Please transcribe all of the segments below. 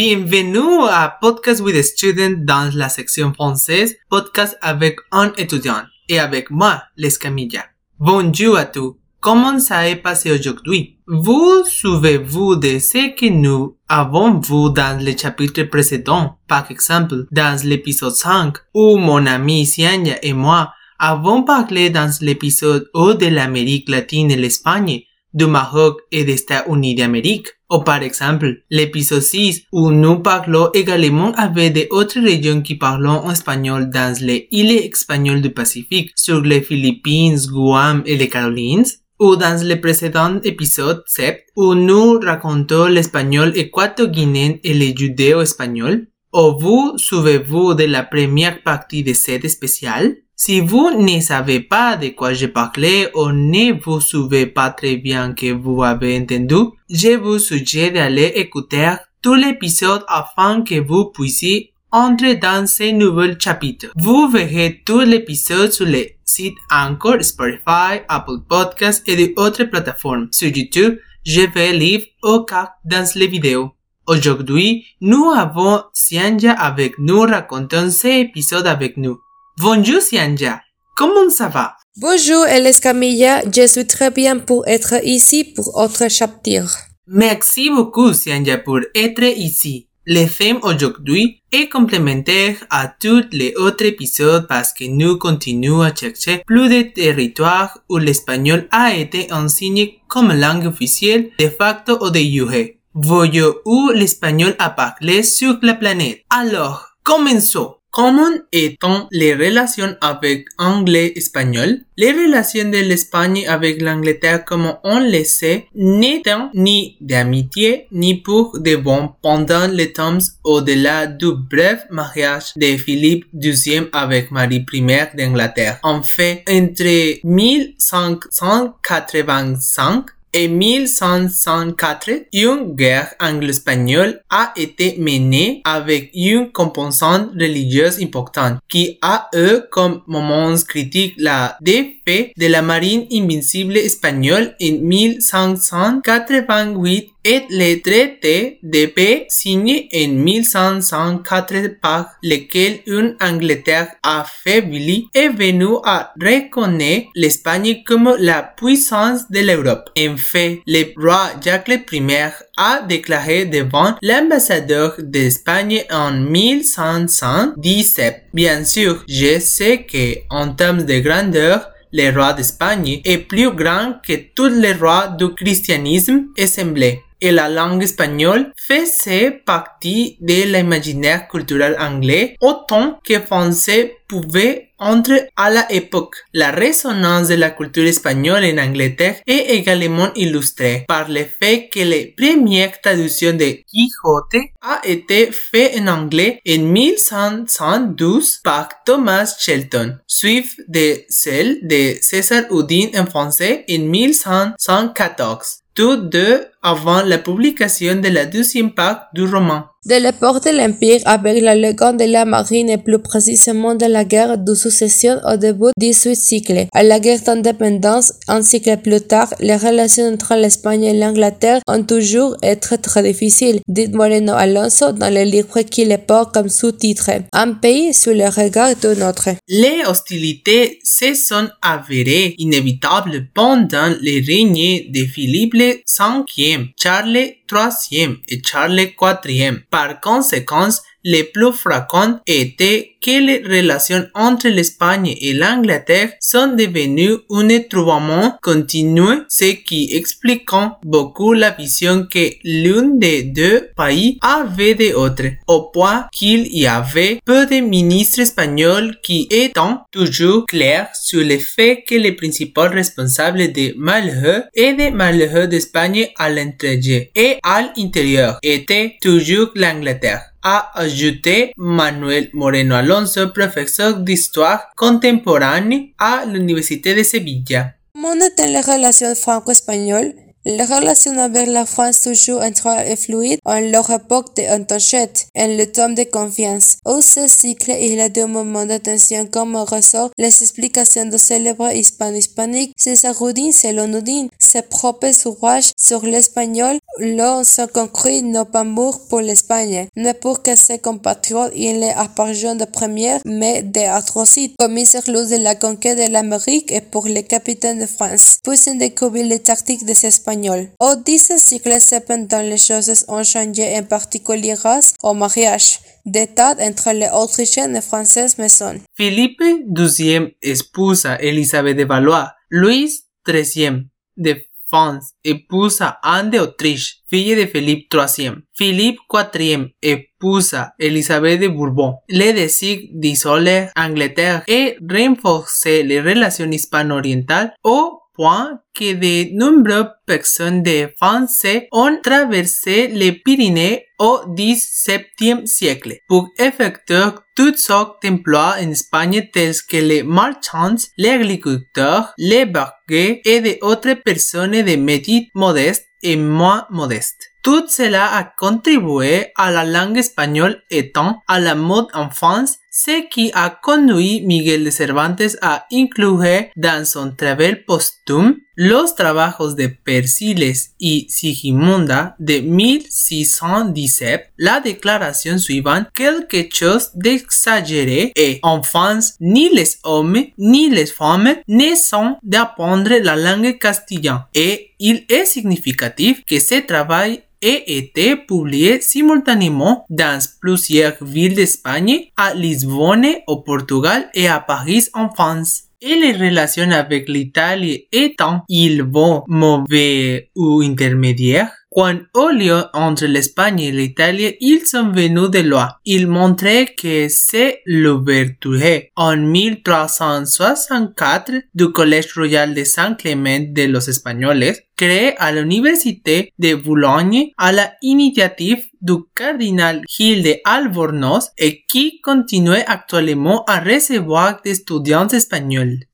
Bienvenue à Podcast with a Student dans la section française, podcast avec un étudiant et avec moi, l'Escamilla. Bonjour à tous. Comment ça est passé aujourd'hui? Vous souvenez-vous de ce que nous avons vu dans le chapitre précédent? Par exemple, dans l'épisode 5, où mon ami Sianya et moi avons parlé dans l'épisode O de l'Amérique latine et l'Espagne du Maroc et des États-Unis d'Amérique. Ou par exemple, l'épisode 6 où nous parlons également avec d'autres régions qui parlent en espagnol dans les îles espagnoles du Pacifique, sur les Philippines, Guam et les Carolines. Ou dans le précédent épisode 7 où nous racontons l'espagnol équato-guinéen et le judéo-espagnol. Ou vous souvenez-vous de la première partie de cette spéciale? Si vous ne savez pas de quoi je parlais ou ne vous souvenez pas très bien que vous avez entendu, je vous suggère d'aller écouter tout l'épisode afin que vous puissiez entrer dans ce nouvel chapitre. Vous verrez tout l'épisode sur les sites Anchor, Spotify, Apple Podcasts et d'autres plateformes. Sur YouTube, je vais lire au cas dans les vidéos. Aujourd'hui, nous avons Sianja avec nous racontant cet épisode avec nous. Bonjour Sianja, comment ça va? Bonjour Eles Camilla, je suis très bien pour être ici pour autre chapitre. Merci beaucoup Sianja pour être ici. Le thème aujourd'hui est complémentaire à tous les autres épisodes parce que nous continuons à chercher plus de territoires où l'espagnol a été enseigné comme langue officielle de facto ou de jure. Voyons où l'espagnol a parlé sur la planète. Alors, commençons. Comment étant les relations avec anglais-espagnol? Les relations de l'Espagne avec l'Angleterre, comme on le sait, n'étant ni d'amitié ni pour de bon pendant les temps au-delà du bref mariage de Philippe XII avec Marie I d'Angleterre. En fait, entre 1585 en 1104, une guerre anglo-espagnole a été menée avec une composante religieuse importante qui a eu comme moment critique la défaite de la marine invincible espagnole en 1588 et le traité de paix signé en 1504 par lequel une Angleterre affaiblie est venue à reconnaître l'Espagne comme la puissance de l'Europe. En fait, le roi Jacques I a déclaré devant l'ambassadeur d'Espagne en 1517. Bien sûr, je sais que en termes de grandeur, le roi d'Espagne est plus grand que tous les rois du christianisme assemblés et la langue espagnole faisait partie de l'imaginaire culturel anglais autant que français pouvait entrer à l'époque. La résonance de la culture espagnole en Angleterre est également illustrée par le fait que la première traduction de Quijote a été faite en anglais en 1512 par Thomas Shelton, suivi de celle de César Houdin en français en 1514 tous deux avant la publication de la deuxième part du roman. De l'époque de l'Empire avec la légende de la marine et plus précisément de la guerre de succession au début du 18 siècle. À la guerre d'indépendance un siècle plus tard, les relations entre l'Espagne et l'Angleterre ont toujours été très difficiles, dit Moreno Alonso dans le livre qu'il porte comme sous-titre. Un pays sous le regard d'un autre. Les hostilités se sont avérées inévitables pendant les règnes de Philippe V, Charles III et Charles IV. Par conséquent, le plus fréquent était que les relations entre l'Espagne et l'Angleterre sont devenues un trouvement continu, ce qui explique beaucoup la vision que l'un des deux pays avait de l'autre, au point qu'il y avait peu de ministres espagnols qui étaient toujours clairs sur le fait que le principal responsable des malheurs et des malheurs d'Espagne à l'intérieur et à l'intérieur était toujours l'Angleterre a ajouté Manuel Moreno Alonso, professeur d'histoire contemporaine à l'Université de Sevilla. Comment étaient les relations franco-espagnoles La relation avec la France toujours entre et fluide. En leur époque de entachette, en le temps de confiance. Au ce cycle, il y a deux moments d'attention comme ressort. Les explications de célèbres hispano-hispaniques, César-Houdin, selon Houdin, ses propres ouvrages sur l'espagnol, l'on se concret non pas amour pour l'Espagne, ne pour que ses compatriotes il est appartient de première, mais des atrocités commis sur l'eau de la conquête de l'Amérique et pour les capitaines de France, puis découvrir les tactiques des Espagnols. Au X siècle, cependant, les choses ont changé, en particulier grâce au mariage d'état entre les Autrichiens et Françaises maisons. Philippe XII esposa Elizabeth de Valois, Louis XIII de France esposa Anne de Autriche, fille de Philippe III. Philippe IV esposa Elizabeth de Bourbon. Le décide d'isoler Angleterre et renforcer les relations hispano-orientales au que de nombreuses personnes de France ont traversé les Pyrénées au XVIIe siècle pour effectuer toutes sortes d'emplois en Espagne tels que les marchands, les agriculteurs, les barquets et d'autres personnes de métiers modestes et moins modestes. Tout cela a contribué à la langue espagnole étant à la mode en France ce qui a conduit Miguel de Cervantes a incluir dans son travail posthume los trabajos de Persiles y Sigismunda de 1617, la déclaration suivante quelque chose d'exagéré et en France ni les hommes ni les femmes ne sont d'apprendre la langue castillane et il est significatif que ce travail ait été publié simultanément dans plusieurs villes d'Espagne, à Lisbonne au Portugal et à Paris en France. Et les relations avec l'Italie étant ils vont mauvais ou intermédiaires, quand au lieu entre l'Espagne et l'Italie, ils sont venus de loin. Ils montraient que c'est l'ouverture en 1364 du Collège Royal de Saint-Clément de los Espagnoles créé à l'Université de Boulogne à la initiative du cardinal Gilles de Albornoz et qui continue actuellement à recevoir des étudiants.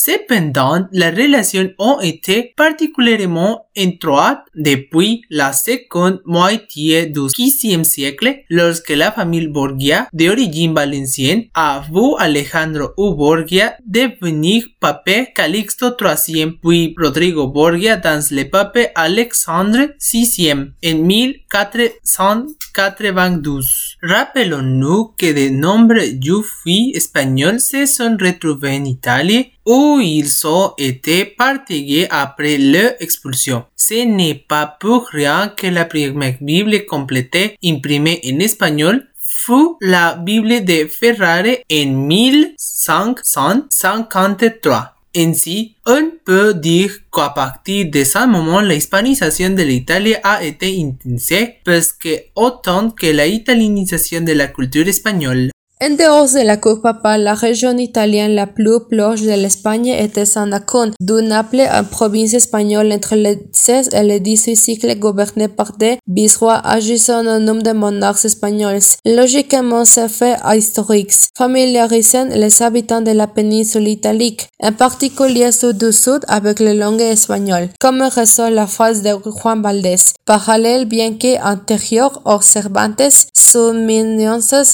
Cependant, les relations ont été particulièrement étroites depuis la seconde moitié du XVe siècle lorsque la famille Borgia d'origine valencienne a vu Alejandro U. Borgia devenir pape Calixto III puis Rodrigo Borgia dans le pape Alexandre VI en 1492. Rappelons-nous que de nombreux juifs espagnols se sont retrouvés en Italie où ils ont été partagés après leur expulsion. Ce n'est pas pour rien que la première Bible complète imprimée en espagnol fut la Bible de Ferrari en 1553. Ainsi, on peut dire qu'à partir de ce moment, la hispanisation de l'Italie a été intense parce que autant que la de la culture espagnole. En dehors de la cour papale, la région italienne la plus proche de l'Espagne était Sanacón, d'où Naples, une province espagnole entre le XVI et le XVIII siècle gouvernée par des vicerois agissant au nom de monarques espagnols. Logiquement, ce fait historique familiarisant les habitants de la péninsule italique, en particulier ceux du sud avec la langue espagnole, comme ressort la phrase de Juan Valdés, parallèle bien que antérieure aux Cervantes, sous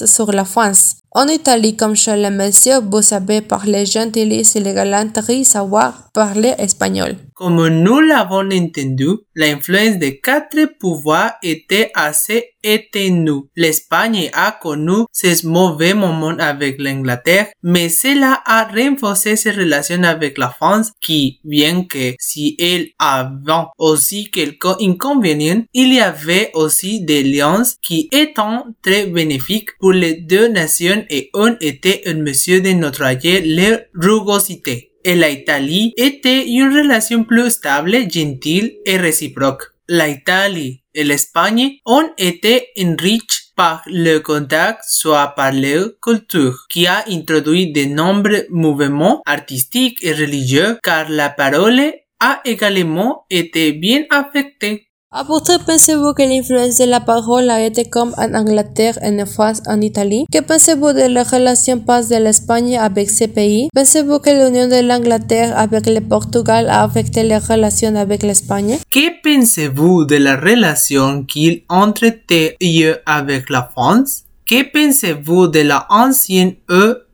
sur la France. En Italie, comme chez les messieurs, vous savez parler gentillesse et les galanteries, savoir parler espagnol. Comme nous l'avons entendu, l'influence des quatre pouvoirs était assez étendue. L'Espagne a connu ses mauvais moments avec l'Angleterre, mais cela a renforcé ses relations avec la France qui, bien que si elle avait aussi quelques inconvénients, il y avait aussi des liens qui étaient très bénéfiques pour les deux nations et ont été un monsieur de notre leur rugosité et l'Italie était une relation plus stable, gentille et réciproque. L'Italie et l'Espagne ont été enrichis par le contact soit par la culture, qui a introduit de nombreux mouvements artistiques et religieux car la parole a également été bien affectée. À votre pensez-vous que l'influence de la parole a été comme en Angleterre, en France, en Italie? Que pensez-vous de la relation passe de l'Espagne avec ces pays? Pensez-vous que l'union de l'Angleterre avec le Portugal a affecté les relations avec l'Espagne? Que pensez-vous de la relation qu'il entretenait avec la France? Que pensez-vous de la ancienne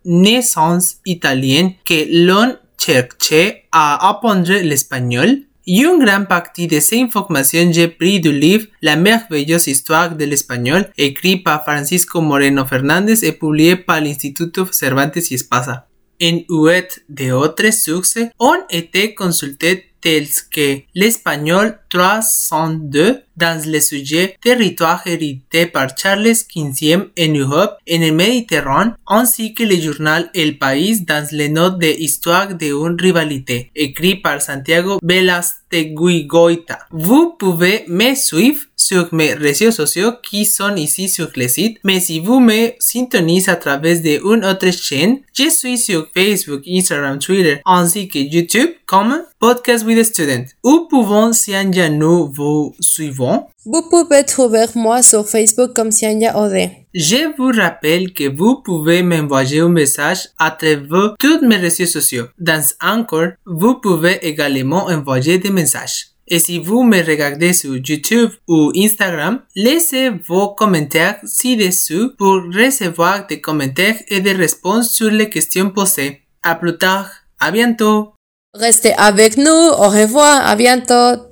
naissance italienne que l'on cherchait à apprendre l'espagnol? Y une grande partie de ces informations j'ai pris du livre La merveilleuse histoire de l'espagnol, écrit par Francisco Moreno Fernández et publié par l'Instituto Cervantes y Espasa. En huet de autres sources ont été consultés tels que l'espagnol 302 dans le sujet territoire hérité par Charles XV en Europe en Méditerranée, ainsi que le journal El País dans les notes de Histoire d'une rivalité, écrit par Santiago Velasteguigoita. Vous pouvez me suivre sur mes réseaux sociaux qui sont ici sur le site, mais si vous me syntonisez à travers d'une autre chaîne, je suis sur Facebook, Instagram, Twitter, ainsi que YouTube comme Podcast with a Student. Où pouvons si nous vous suivons vous pouvez trouver moi sur Facebook comme Sianya Ode. Je vous rappelle que vous pouvez m'envoyer un message à travers tous mes réseaux sociaux. Dans Anchor, vous pouvez également envoyer des messages. Et si vous me regardez sur YouTube ou Instagram, laissez vos commentaires ci-dessous pour recevoir des commentaires et des réponses sur les questions posées. À plus tard. À bientôt. Restez avec nous. Au revoir. À bientôt.